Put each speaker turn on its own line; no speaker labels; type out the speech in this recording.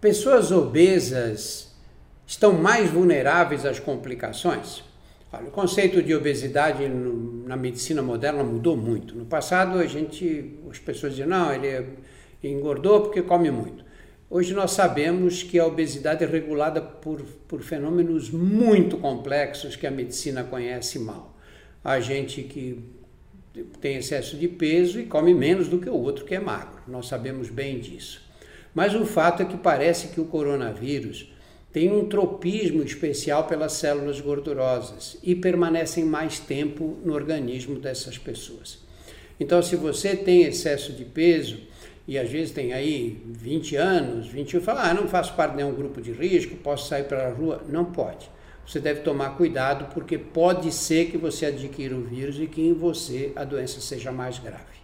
pessoas obesas estão mais vulneráveis às complicações? Olha, o conceito de obesidade na medicina moderna mudou muito. No passado, a gente, as pessoas diziam, não, ele engordou porque come muito. Hoje nós sabemos que a obesidade é regulada por, por fenômenos muito complexos que a medicina conhece mal. A gente que tem excesso de peso e come menos do que o outro que é magro. Nós sabemos bem disso. Mas o fato é que parece que o coronavírus tem um tropismo especial pelas células gordurosas e permanecem mais tempo no organismo dessas pessoas. Então, se você tem excesso de peso, e às vezes tem aí 20 anos, 21, fala, ah, não faço parte de nenhum grupo de risco, posso sair para a rua. Não pode. Você deve tomar cuidado, porque pode ser que você adquira o vírus e que em você a doença seja mais grave.